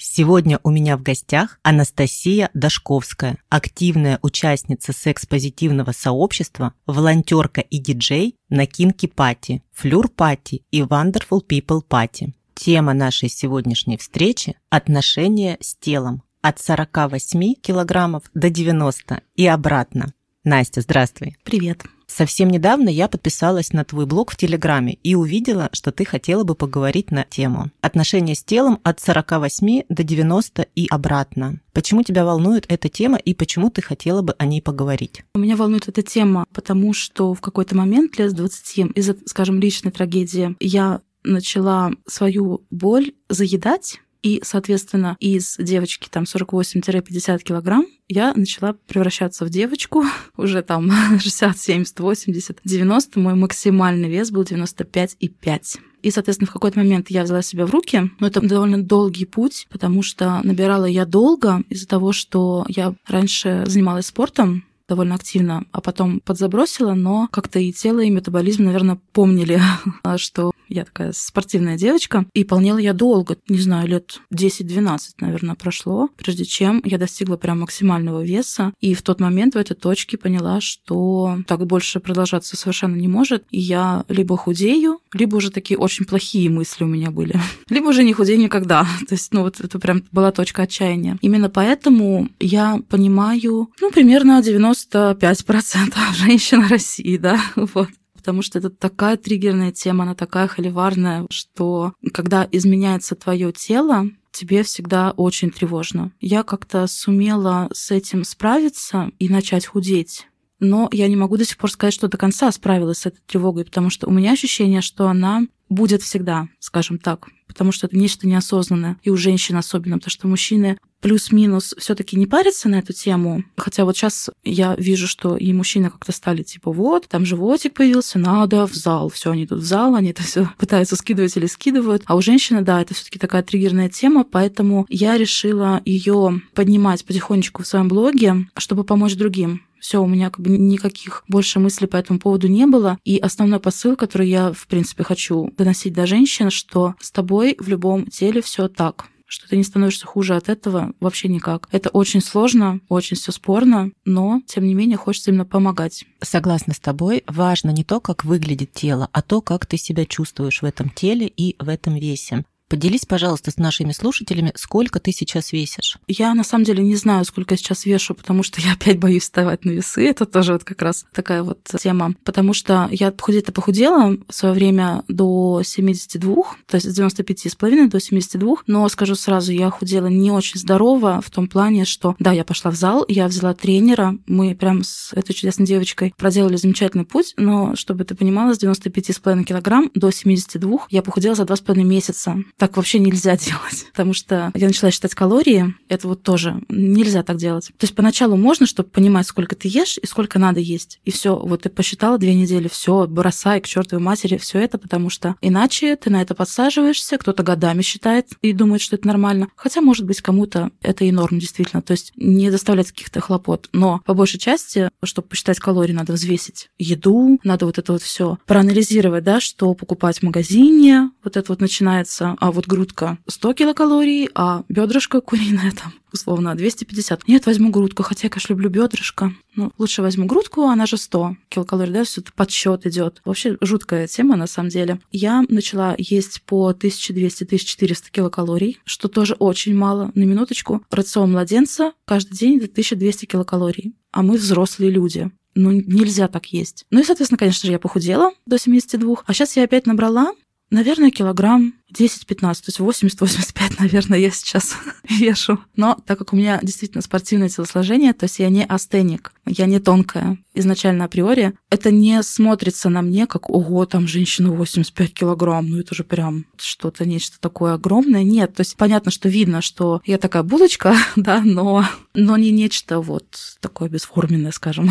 Сегодня у меня в гостях Анастасия Дашковская, активная участница секс-позитивного сообщества, волонтерка и диджей на Кинки Пати, Флюр Пати и Wonderful People Пати. Тема нашей сегодняшней встречи – отношения с телом от 48 килограммов до 90 и обратно. Настя, здравствуй. Привет. Совсем недавно я подписалась на твой блог в Телеграме и увидела, что ты хотела бы поговорить на тему отношения с телом от 48 до 90 и обратно. Почему тебя волнует эта тема и почему ты хотела бы о ней поговорить? Меня волнует эта тема, потому что в какой-то момент лет с 20 из-за, скажем, личной трагедии я начала свою боль заедать и, соответственно, из девочки там 48-50 килограмм я начала превращаться в девочку, уже там 60, 70, 80, 90. Мой максимальный вес был 95,5. И, соответственно, в какой-то момент я взяла себя в руки. Но это довольно долгий путь, потому что набирала я долго из-за того, что я раньше занималась спортом, довольно активно, а потом подзабросила, но как-то и тело, и метаболизм, наверное, помнили, что я такая спортивная девочка. И полнела я долго, не знаю, лет 10-12, наверное, прошло, прежде чем я достигла прям максимального веса. И в тот момент в этой точке поняла, что так больше продолжаться совершенно не может. И я либо худею, либо уже такие очень плохие мысли у меня были, либо уже не худею никогда. То есть, ну вот это прям была точка отчаяния. Именно поэтому я понимаю, ну, примерно 95% женщин России, да, вот потому что это такая триггерная тема, она такая холиварная, что когда изменяется твое тело, тебе всегда очень тревожно. Я как-то сумела с этим справиться и начать худеть. Но я не могу до сих пор сказать, что до конца справилась с этой тревогой, потому что у меня ощущение, что она будет всегда, скажем так, потому что это нечто неосознанное, и у женщин особенно, потому что мужчины плюс-минус все таки не парятся на эту тему. Хотя вот сейчас я вижу, что и мужчины как-то стали типа вот, там животик появился, надо в зал. все они тут в зал, они это все пытаются скидывать или скидывают. А у женщины, да, это все таки такая триггерная тема, поэтому я решила ее поднимать потихонечку в своем блоге, чтобы помочь другим. Все, у меня как бы никаких больше мыслей по этому поводу не было. И основной посыл, который я, в принципе, хочу доносить до женщин, что с тобой в любом теле все так что ты не становишься хуже от этого вообще никак. Это очень сложно, очень все спорно, но, тем не менее, хочется именно помогать. Согласна с тобой, важно не то, как выглядит тело, а то, как ты себя чувствуешь в этом теле и в этом весе. Поделись, пожалуйста, с нашими слушателями, сколько ты сейчас весишь? Я на самом деле не знаю, сколько я сейчас вешу, потому что я опять боюсь вставать на весы. Это тоже вот как раз такая вот тема. Потому что я похудеть-то похудела в свое время до 72, то есть с 95,5 до 72. Но скажу сразу, я худела не очень здорово в том плане, что да, я пошла в зал, я взяла тренера, мы прям с этой чудесной девочкой проделали замечательный путь, но чтобы ты понимала, с 95,5 килограмм до 72 я похудела за 2,5 месяца так вообще нельзя делать, потому что я начала считать калории, это вот тоже нельзя так делать. То есть поначалу можно, чтобы понимать, сколько ты ешь и сколько надо есть. И все, вот ты посчитала две недели, все, бросай к чертовой матери все это, потому что иначе ты на это подсаживаешься, кто-то годами считает и думает, что это нормально. Хотя, может быть, кому-то это и норм, действительно. То есть не доставлять каких-то хлопот. Но по большей части, чтобы посчитать калории, надо взвесить еду, надо вот это вот все проанализировать, да, что покупать в магазине, вот это вот начинается, а вот грудка 100 килокалорий, а бедрышко куриное там условно 250. Нет, возьму грудку, хотя я, конечно, люблю бедрышко. Ну, лучше возьму грудку, она же 100 килокалорий, да, все это подсчет идет. Вообще жуткая тема на самом деле. Я начала есть по 1200-1400 килокалорий, что тоже очень мало. На минуточку. Рацион младенца каждый день это 1200 килокалорий. А мы взрослые люди ну, нельзя так есть. Ну и, соответственно, конечно же, я похудела до 72, а сейчас я опять набрала, Наверное, килограмм 10-15, то есть 80-85, наверное, я сейчас вешу. Но так как у меня действительно спортивное телосложение, то есть я не астеник, я не тонкая изначально априори, это не смотрится на мне как, ого, там женщина 85 килограмм, ну это же прям что-то, нечто такое огромное. Нет, то есть понятно, что видно, что я такая булочка, да, но, но не нечто вот такое бесформенное, скажем.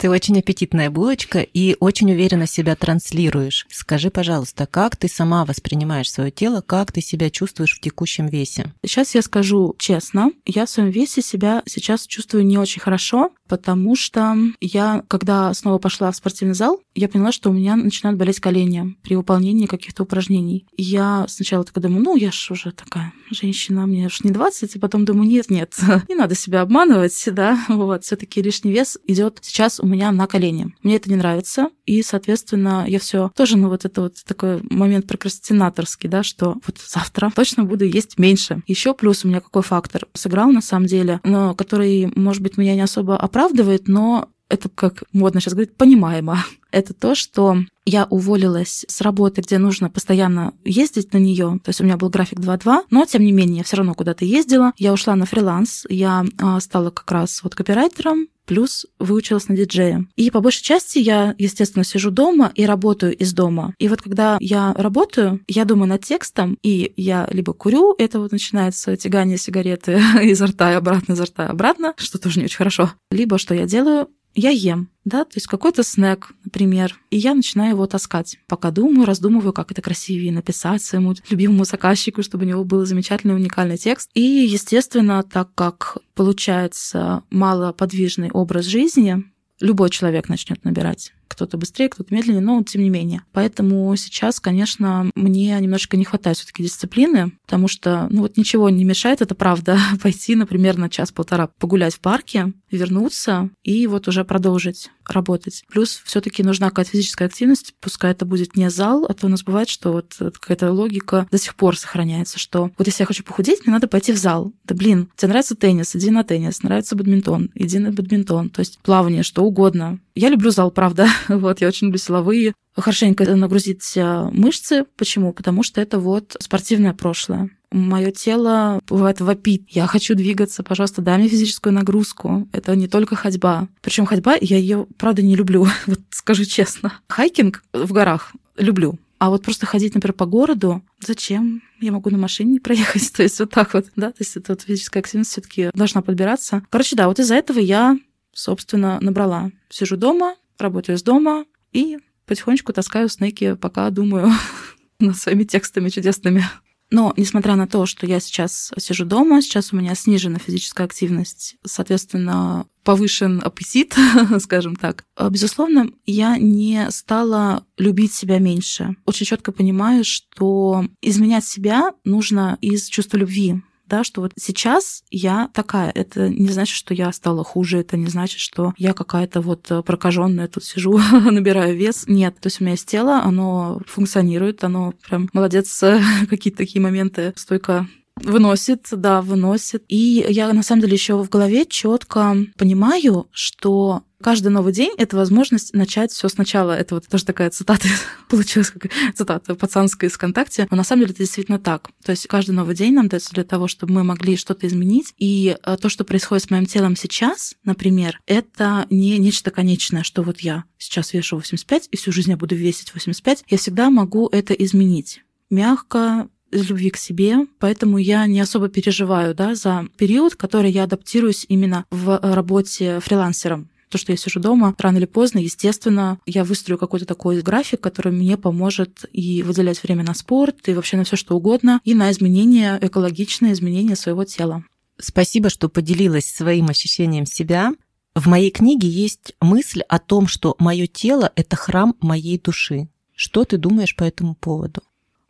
Ты очень аппетитная булочка и очень уверенно себя транслируешь. Скажи, пожалуйста, как ты сама воспринимаешь свое тело, как ты себя чувствуешь в текущем весе? Сейчас я скажу честно, я в своем весе себя сейчас чувствую не очень хорошо, потому что я, когда снова пошла в спортивный зал, я поняла, что у меня начинают болеть колени при выполнении каких-то упражнений. И я сначала такая думаю, ну, я ж уже такая женщина, мне уж не 20, и потом думаю, нет, нет, не надо себя обманывать, да, вот, все таки лишний вес идет сейчас у меня на колени. Мне это не нравится, и, соответственно, я все тоже, ну, вот это вот такой момент прокрастинаторский, да, что вот завтра точно буду есть меньше. Еще плюс у меня какой фактор сыграл на самом деле, но который, может быть, меня не особо оправдывает, но это, как модно сейчас говорить, понимаемо. Это то, что я уволилась с работы, где нужно постоянно ездить на нее. То есть у меня был график 2-2, но тем не менее я все равно куда-то ездила. Я ушла на фриланс, я а, стала как раз вот копирайтером, плюс выучилась на диджея. И по большей части я, естественно, сижу дома и работаю из дома. И вот когда я работаю, я думаю над текстом, и я либо курю, это вот начинается тягание сигареты изо рта и обратно, изо рта и обратно, что тоже не очень хорошо. Либо что я делаю, я ем, да, то есть какой-то снэк, например, и я начинаю его таскать. Пока думаю, раздумываю, как это красивее написать своему любимому заказчику, чтобы у него был замечательный уникальный текст. И, естественно, так как получается малоподвижный образ жизни, любой человек начнет набирать. Кто-то быстрее, кто-то медленнее, но тем не менее. Поэтому сейчас, конечно, мне немножко не хватает все таки дисциплины, потому что, ну вот ничего не мешает, это правда, пойти, например, на час-полтора погулять в парке, вернуться и вот уже продолжить работать. Плюс все таки нужна какая-то физическая активность, пускай это будет не зал, а то у нас бывает, что вот какая-то логика до сих пор сохраняется, что вот если я хочу похудеть, мне надо пойти в зал. Да блин, тебе нравится теннис, иди на теннис, нравится бадминтон, иди на бадминтон, то есть плавание, что угодно. Я люблю зал, правда. вот, я очень люблю силовые. Хорошенько нагрузить мышцы. Почему? Потому что это вот спортивное прошлое мое тело бывает вопит. Я хочу двигаться, пожалуйста, дай мне физическую нагрузку. Это не только ходьба. Причем ходьба, я ее, правда, не люблю, вот скажу честно. Хайкинг в горах люблю. А вот просто ходить, например, по городу, зачем? Я могу на машине проехать. То есть вот так вот, да, то есть это вот физическая активность все таки должна подбираться. Короче, да, вот из-за этого я, собственно, набрала. Сижу дома, работаю из дома и потихонечку таскаю снеки, пока думаю над своими текстами чудесными. Но, несмотря на то, что я сейчас сижу дома, сейчас у меня снижена физическая активность, соответственно, повышен аппетит, скажем так. Безусловно, я не стала любить себя меньше. Очень четко понимаю, что изменять себя нужно из чувства любви да, что вот сейчас я такая. Это не значит, что я стала хуже, это не значит, что я какая-то вот прокаженная тут сижу, набираю вес. Нет, то есть у меня есть тело, оно функционирует, оно прям молодец, какие-то такие моменты стойко Выносит, да, выносит. И я на самом деле еще в голове четко понимаю, что каждый новый день — это возможность начать все сначала. Это вот тоже такая цитата получилась, как цитата пацанская из ВКонтакте. Но на самом деле это действительно так. То есть каждый новый день нам дается для того, чтобы мы могли что-то изменить. И э, то, что происходит с моим телом сейчас, например, это не нечто конечное, что вот я сейчас вешу 85, и всю жизнь я буду весить 85. Я всегда могу это изменить мягко, любви к себе, поэтому я не особо переживаю да, за период, который я адаптируюсь именно в работе фрилансером. То, что я сижу дома, рано или поздно, естественно, я выстрою какой-то такой график, который мне поможет и выделять время на спорт, и вообще на все что угодно, и на изменение, экологичное изменение своего тела. Спасибо, что поделилась своим ощущением себя. В моей книге есть мысль о том, что мое тело — это храм моей души. Что ты думаешь по этому поводу?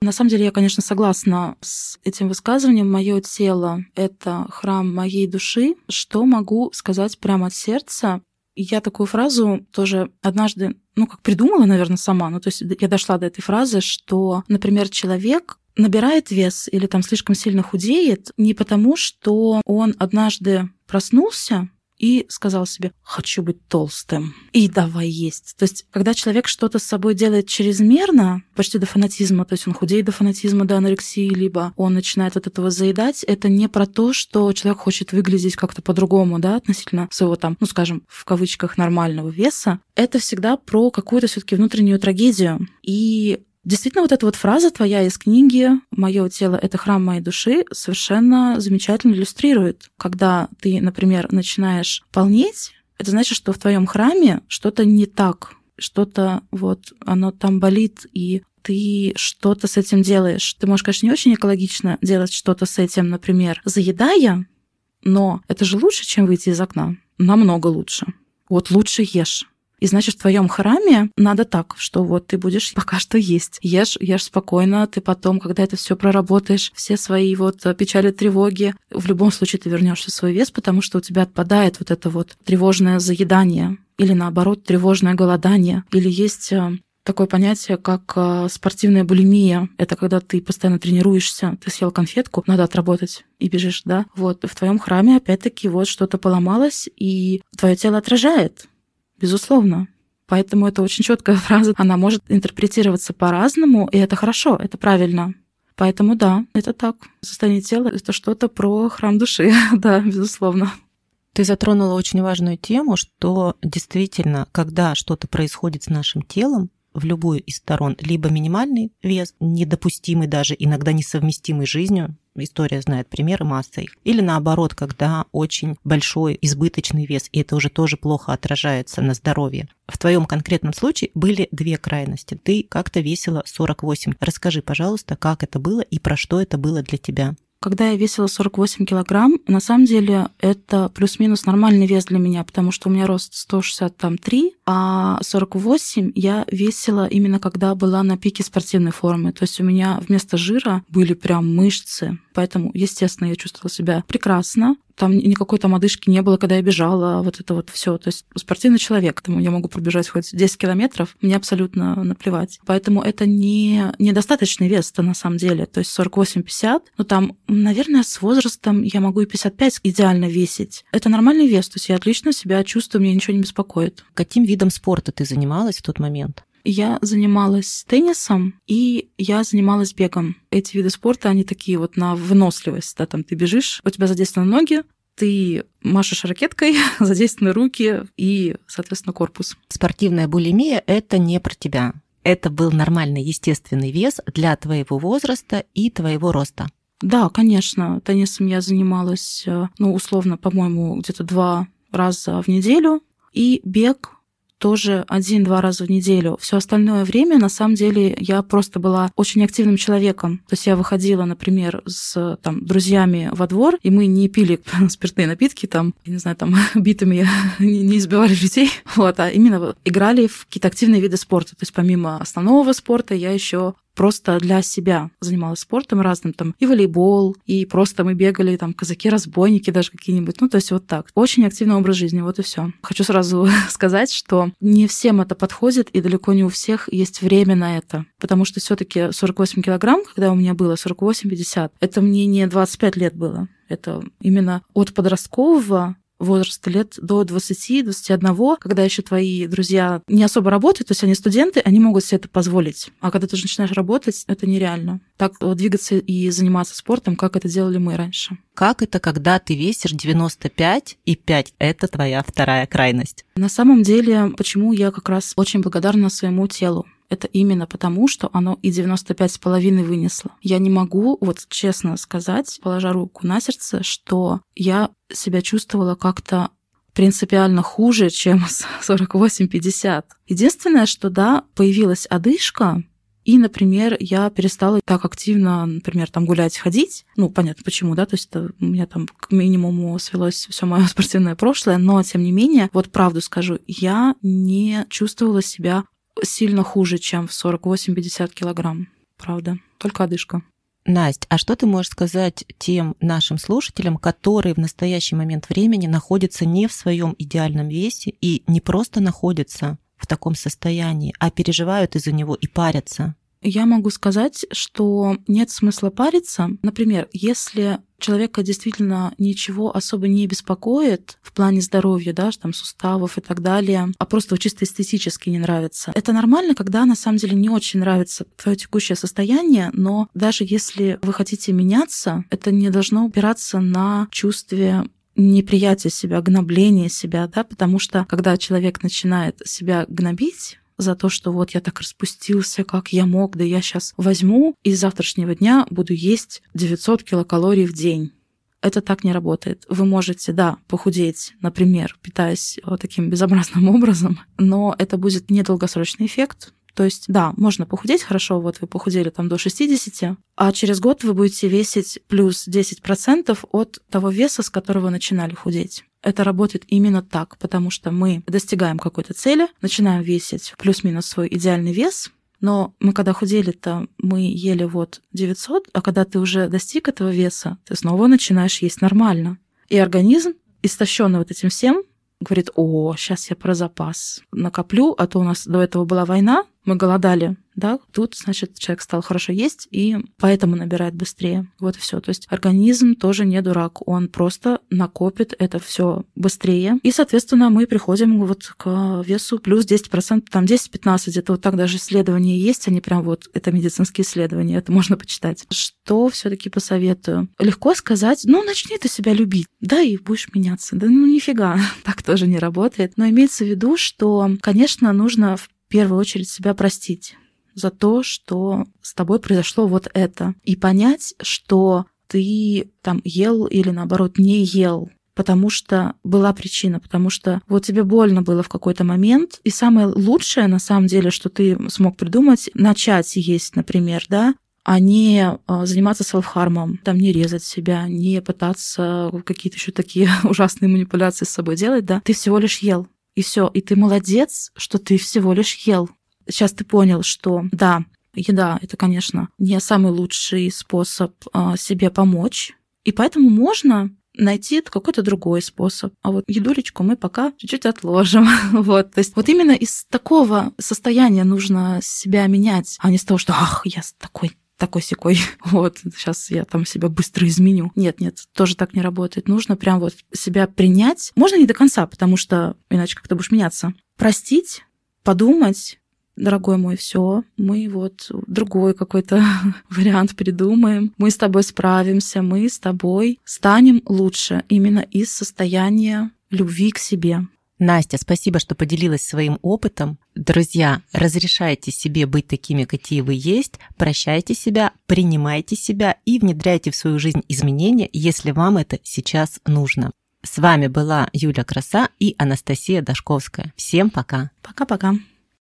На самом деле я, конечно, согласна с этим высказыванием. Мое тело — это храм моей души. Что могу сказать прямо от сердца? Я такую фразу тоже однажды, ну, как придумала, наверное, сама. Ну, то есть я дошла до этой фразы, что, например, человек набирает вес или там слишком сильно худеет не потому, что он однажды проснулся и сказал себе «хочу быть толстым» и давай есть. То есть, когда человек что-то с собой делает чрезмерно, почти до фанатизма, то есть он худеет до фанатизма, до анорексии, либо он начинает от этого заедать, это не про то, что человек хочет выглядеть как-то по-другому, да, относительно своего там, ну, скажем, в кавычках нормального веса. Это всегда про какую-то все таки внутреннюю трагедию. И Действительно, вот эта вот фраза твоя из книги «Мое тело — это храм моей души» совершенно замечательно иллюстрирует. Когда ты, например, начинаешь полнеть, это значит, что в твоем храме что-то не так, что-то вот оно там болит, и ты что-то с этим делаешь. Ты можешь, конечно, не очень экологично делать что-то с этим, например, заедая, но это же лучше, чем выйти из окна. Намного лучше. Вот лучше ешь. И значит, в твоем храме надо так, что вот ты будешь пока что есть. Ешь, ешь спокойно, ты потом, когда это все проработаешь, все свои вот печали, тревоги, в любом случае ты вернешься в свой вес, потому что у тебя отпадает вот это вот тревожное заедание или наоборот тревожное голодание, или есть э, такое понятие, как э, спортивная булимия. Это когда ты постоянно тренируешься, ты съел конфетку, надо отработать и бежишь, да. Вот в твоем храме опять-таки вот что-то поломалось, и твое тело отражает, безусловно. Поэтому это очень четкая фраза. Она может интерпретироваться по-разному, и это хорошо, это правильно. Поэтому да, это так. Состояние тела — это что-то про храм души, да, безусловно. Ты затронула очень важную тему, что действительно, когда что-то происходит с нашим телом, в любую из сторон либо минимальный вес, недопустимый даже, иногда несовместимый с жизнью, история знает примеры масса их, или наоборот, когда очень большой избыточный вес, и это уже тоже плохо отражается на здоровье. В твоем конкретном случае были две крайности. Ты как-то весила 48. Расскажи, пожалуйста, как это было и про что это было для тебя. Когда я весила 48 килограмм, на самом деле это плюс-минус нормальный вес для меня, потому что у меня рост 163, а 48 я весила именно когда была на пике спортивной формы. То есть у меня вместо жира были прям мышцы. Поэтому, естественно, я чувствовала себя прекрасно. Там никакой там одышки не было, когда я бежала, вот это вот все. То есть спортивный человек, тому я могу пробежать хоть 10 километров, мне абсолютно наплевать. Поэтому это не недостаточный вес-то на самом деле. То есть 48-50, ну там, наверное, с возрастом я могу и 55 идеально весить. Это нормальный вес, то есть я отлично себя чувствую, меня ничего не беспокоит. Каким видом спорта ты занималась в тот момент? Я занималась теннисом и я занималась бегом. Эти виды спорта, они такие вот на выносливость. Да, там ты бежишь, у тебя задействованы ноги, ты машешь ракеткой, задействованы руки и, соответственно, корпус. Спортивная булимия – это не про тебя. Это был нормальный естественный вес для твоего возраста и твоего роста. Да, конечно. Теннисом я занималась, э, ну, условно, по-моему, где-то два раза в неделю. И бег тоже один-два раза в неделю. Все остальное время, на самом деле, я просто была очень активным человеком. То есть я выходила, например, с там, друзьями во двор, и мы не пили спиртные напитки, там, я не знаю, там, битами не избивали людей, вот, а именно играли в какие-то активные виды спорта. То есть помимо основного спорта я еще просто для себя занималась спортом разным, там и волейбол, и просто мы бегали, там, казаки-разбойники даже какие-нибудь, ну, то есть вот так. Очень активный образ жизни, вот и все. Хочу сразу сказать, что не всем это подходит, и далеко не у всех есть время на это, потому что все таки 48 килограмм, когда у меня было 48-50, это мне не 25 лет было. Это именно от подросткового возраста лет до 20-21, когда еще твои друзья не особо работают, то есть они студенты, они могут себе это позволить. А когда ты уже начинаешь работать, это нереально. Так двигаться и заниматься спортом, как это делали мы раньше. Как это, когда ты весишь 95 и 5? Это твоя вторая крайность. На самом деле, почему я как раз очень благодарна своему телу это именно потому, что оно и 95,5 вынесло. Я не могу, вот честно сказать, положа руку на сердце, что я себя чувствовала как-то принципиально хуже, чем с 48-50. Единственное, что да, появилась одышка, и, например, я перестала так активно, например, там гулять, ходить. Ну, понятно, почему, да, то есть это у меня там к минимуму свелось все мое спортивное прошлое, но, тем не менее, вот правду скажу, я не чувствовала себя сильно хуже, чем в 48-50 килограмм. Правда. Только одышка. Настя, а что ты можешь сказать тем нашим слушателям, которые в настоящий момент времени находятся не в своем идеальном весе и не просто находятся в таком состоянии, а переживают из-за него и парятся? Я могу сказать, что нет смысла париться. Например, если человека действительно ничего особо не беспокоит в плане здоровья, да, там суставов и так далее, а просто чисто эстетически не нравится. Это нормально, когда на самом деле не очень нравится твое текущее состояние, но даже если вы хотите меняться, это не должно упираться на чувстве неприятие себя, гнобление себя, да, потому что когда человек начинает себя гнобить, за то, что вот я так распустился, как я мог, да я сейчас возьму и с завтрашнего дня буду есть 900 килокалорий в день. это так не работает. Вы можете, да, похудеть, например, питаясь вот таким безобразным образом, но это будет недолгосрочный эффект, то есть, да, можно похудеть хорошо, вот вы похудели там до 60, а через год вы будете весить плюс 10% от того веса, с которого начинали худеть. Это работает именно так, потому что мы достигаем какой-то цели, начинаем весить плюс-минус свой идеальный вес, но мы когда худели-то, мы ели вот 900, а когда ты уже достиг этого веса, ты снова начинаешь есть нормально. И организм, истощенный вот этим всем, говорит, о, сейчас я про запас накоплю, а то у нас до этого была война, мы голодали, да, тут, значит, человек стал хорошо есть и поэтому набирает быстрее. Вот и все. То есть организм тоже не дурак, он просто накопит это все быстрее. И, соответственно, мы приходим вот к весу плюс 10%, там 10-15, где-то вот так даже исследования есть, они прям вот, это медицинские исследования, это можно почитать. Что все таки посоветую? Легко сказать, ну, начни ты себя любить, да, и будешь меняться. Да ну нифига, так тоже не работает. Но имеется в виду, что, конечно, нужно в первую очередь себя простить за то, что с тобой произошло вот это. И понять, что ты там ел или наоборот не ел, потому что была причина, потому что вот тебе больно было в какой-то момент, и самое лучшее на самом деле, что ты смог придумать, начать есть, например, да, а не а, заниматься селфхармом, там не резать себя, не пытаться какие-то еще такие ужасные манипуляции с собой делать, да, ты всего лишь ел. И все, и ты молодец, что ты всего лишь ел. Сейчас ты понял, что да, еда это, конечно, не самый лучший способ а, себе помочь. И поэтому можно найти какой-то другой способ. А вот едулечку мы пока чуть-чуть отложим. вот, то есть вот именно из такого состояния нужно себя менять, а не с того, что ах, я такой такой секой, вот, сейчас я там себя быстро изменю. Нет, нет, тоже так не работает. Нужно прям вот себя принять. Можно не до конца, потому что иначе как-то будешь меняться. Простить, подумать, дорогой мой, все, мы вот другой какой-то вариант придумаем, мы с тобой справимся, мы с тобой станем лучше именно из состояния любви к себе. Настя, спасибо, что поделилась своим опытом. Друзья, разрешайте себе быть такими, какие вы есть, прощайте себя, принимайте себя и внедряйте в свою жизнь изменения, если вам это сейчас нужно. С вами была Юля Краса и Анастасия Дашковская. Всем пока. Пока-пока.